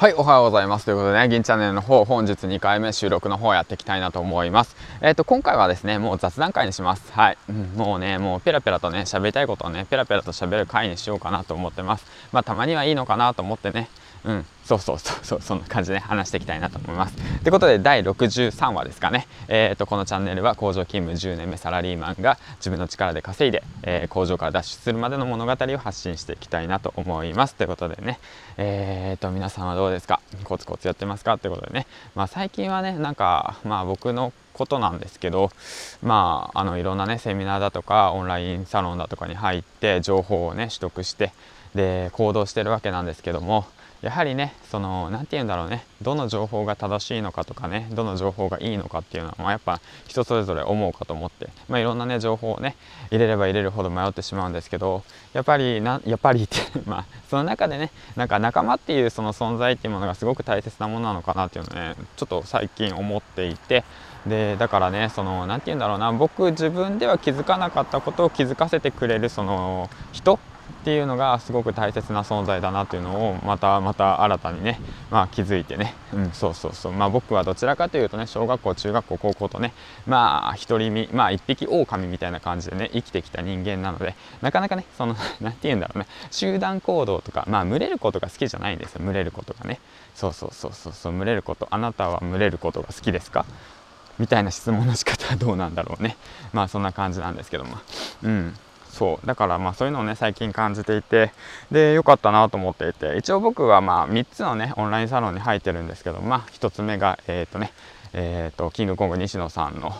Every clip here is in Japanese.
はい、おはようございます。ということでね、銀チャンネルの方、本日2回目収録の方やっていきたいなと思います。えっ、ー、と、今回はですね、もう雑談会にします。はい。もうね、もうペラペラとね、喋りたいことをね、ペラペラと喋る会にしようかなと思ってます。まあ、たまにはいいのかなと思ってね、うん、そうそうそうそう、そんな感じで、ね、話していきたいなと思います。ということで、第63話ですかね。え、ー、と、このチャンネルは工場勤務10年目サラリーマンが自分の力で稼いで、えー、工場から脱出するまでの物語を発信していきたいなと思います。ということでね、えっ、ー、と、皆さんはどうですか？コツコツやってますか？ということでね、まあ最近はね、なんか、まあ僕のことなんですけどまああのいろんなねセミナーだとかオンラインサロンだとかに入って情報をね取得してで行動してるわけなんですけどもやはりねその何て言うんだろうねどの情報が正しいのかとかねどの情報がいいのかっていうのは、まあ、やっぱ人それぞれ思うかと思って、まあ、いろんなね情報をね入れれば入れるほど迷ってしまうんですけどやっぱりなやっぱりって まあその中でねなんか仲間っていうその存在っていうものがすごく大切なものなのかなっていうのねちょっと最近思っていてでだからねその何て言うんだろうな僕自分では気づかなかったことを気づかせてくれるその人っていうのがすごく大切な存在だなっていうのをまたまた新たにね、まあ、気づいてね、うん、そうそうそう。まあ僕はどちらかというとね小学校中学校高校とねまあ独り身まあ一匹狼みたいな感じでね生きてきた人間なのでなかなかねその 何て言うんだろうね。集団行動とかまあ群れることが好きじゃないんですよ。群れることがね。そうそうそうそうそう。群れること。あなたは群れることが好きですか？みたいな質問の仕方はどうなんだろうね。まあそんな感じなんですけども。うん。そう。だからまあそういうのをね最近感じていてで良かったなと思っていて一応僕はまあ3つのねオンラインサロンに入ってるんですけどまあ1つ目がえっ、ー、とねえっ、ー、とキングコング西野さんの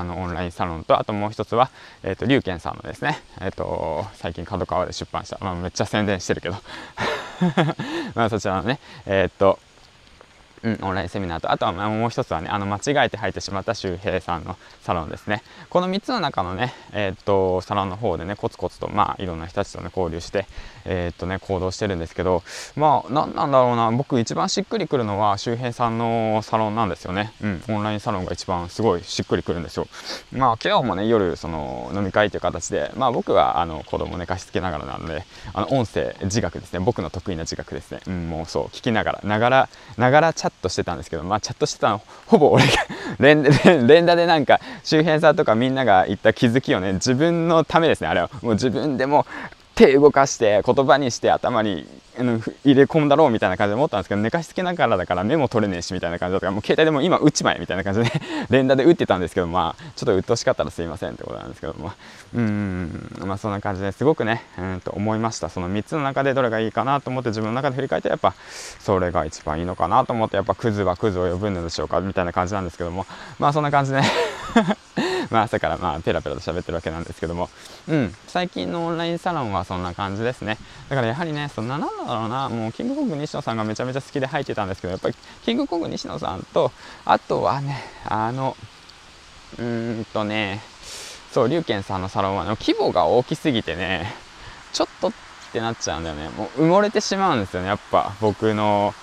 あのオンラインサロンとあともう一つは、えーと、龍賢さんのですね、えーと、最近角川で出版した、まあ、めっちゃ宣伝してるけど。まあそちらのねえっ、ー、とうん、オンラインセミナーとあとはもう一つはねあの間違えて入ってしまった周平さんのサロンですね。この3つの中のね、えー、っとサロンの方でねコツコツとまあいろんな人たちとね交流してえー、っとね行動してるんですけどまあ何なんだろうな。僕一番しっくりくるのは周平さんのサロンなんですよね。うんオンラインサロンが一番すごいしっくりくるんですよ。まあ今日もね夜その飲み会という形でまあ僕はあの子供寝かしつけながらなのであの音声自学ですね。僕の得意な自学ですね。うんもうそう聞きながらながらながらチャャットしてたんですけどまあチャットしてたのほぼ俺が 連連打でなんか周辺さんとかみんなが言った気づきをね自分のためですね。あれはもう自分でも手動かして言葉にして頭に入れ込んだろうみたいな感じで思ったんですけど寝かしつけながらだからメモ取れねえしみたいな感じだったからもう携帯でも今打ちまえみたいな感じで連打で打ってたんですけどまあちょっと鬱陶しかったらすいませんってことなんですけどもうんまあそんな感じですごくねうんと思いましたその3つの中でどれがいいかなと思って自分の中で振り返ってやっぱそれが一番いいのかなと思ってやっぱクズはクズを呼ぶんでしょうかみたいな感じなんですけどもまあそんな感じで、まあ朝からまあペラペラと喋ってるわけなんですけども、うん、最近のオンラインサロンはそんな感じですね。だからやはりね、そのなんだろうな、もうキングコング西野さんがめちゃめちゃ好きで入ってたんですけど、やっぱりキングコング西野さんと、あとはね、あの、うーんとね、そう、龍賢さんのサロンは、ね、規模が大きすぎてね、ちょっとってなっちゃうんだよね。もう埋もれてしまうんですよね、やっぱ僕の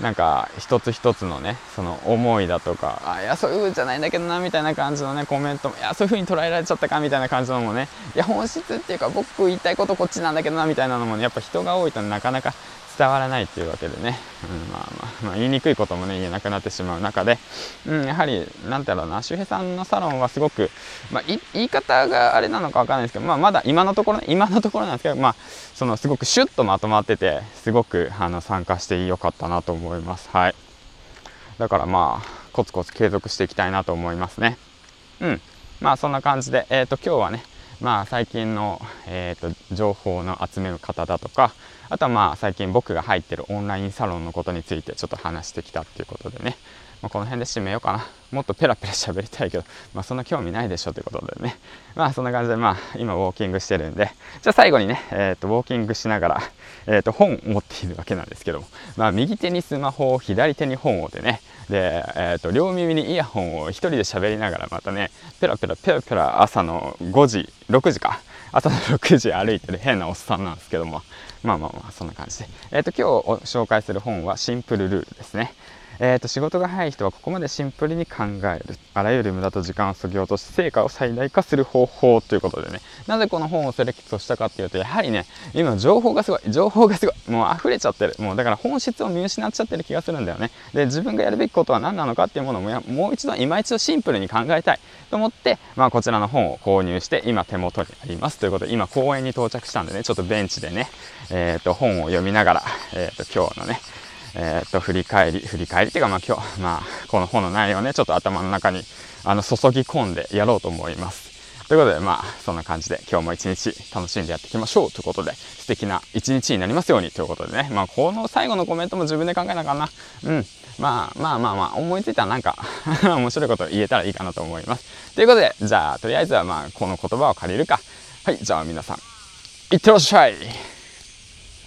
なんか一つ一つのねその思いだとかあいやそういう風じゃないんだけどなみたいな感じのねコメントもいやそういう風に捉えられちゃったかみたいな感じのもねいや本質っていうか僕言いたいことこっちなんだけどなみたいなのもねやっぱ人が多いとなかなか伝わらないっていうわけでね、うんまあまあ、まあ、言いにくいこともね言えなくなってしまう中で、うん、やはり何て言うろうな周平さんのサロンはすごく、まあ、言い方があれなのか分からないですけど、まあ、まだ今のところ、今のところなんですけど、まあ、そのすごくシュッとまとまっててすごくあの参加してよかったなと思います。はい。だからまあコツコツ継続していきたいなと思いますね。うん。まあそんな感じでえ、ー、と今日はねまあ最近の、えーと、情報の集める方だとかあとはまあ最近僕が入ってるオンラインサロンのことについてちょっと話してきたっていうことでねまあ、この辺で締めようかな。もっとペラペラ喋りたいけど、まあ、そんな興味ないでしょということでね。まあ、そんな感じで、まあ、今、ウォーキングしてるんで、じゃあ最後にね、えっ、ー、と、ウォーキングしながら、えっ、ー、と、本を持っているわけなんですけども、まあ、右手にスマホを、左手に本をでね、で、えっ、ー、と、両耳にイヤホンを一人で喋りながら、またね、ペラペラペラペラ朝の5時、6時か、朝の6時歩いてる変なおっさんなんですけども、まあまあまあ、そんな感じで。えっ、と、今日紹介する本はシンプルルールですね。えー、と仕事が早い人はここまでシンプルに考える。あらゆる無駄と時間を削ぎ落とし成果を最大化する方法ということでね。なぜこの本をセレクトしたかっていうとやはりね今情報がすごい情報がすごいもう溢れちゃってるもうだから本質を見失っちゃってる気がするんだよね。で自分がやるべきことは何なのかっていうものをもう一度今一度シンプルに考えたいと思って、まあ、こちらの本を購入して今手元にありますということで今公園に到着したんでねちょっとベンチでね、えー、と本を読みながら、えー、と今日のねえー、っと振り返り振り返りっていうかまあ今日 まあこの本の内容をねちょっと頭の中にあの注ぎ込んでやろうと思います。ということでまあそんな感じで今日も一日楽しんでやっていきましょうということで素敵な一日になりますようにということでね。まあこの最後のコメントも自分で考えなかな。うん。まあまあまあまあ思いついたらなんか 面白いこと言えたらいいかなと思います。ということでじゃあとりあえずはまあこの言葉を借りるか。はいじゃあ皆さんいってらっしゃい。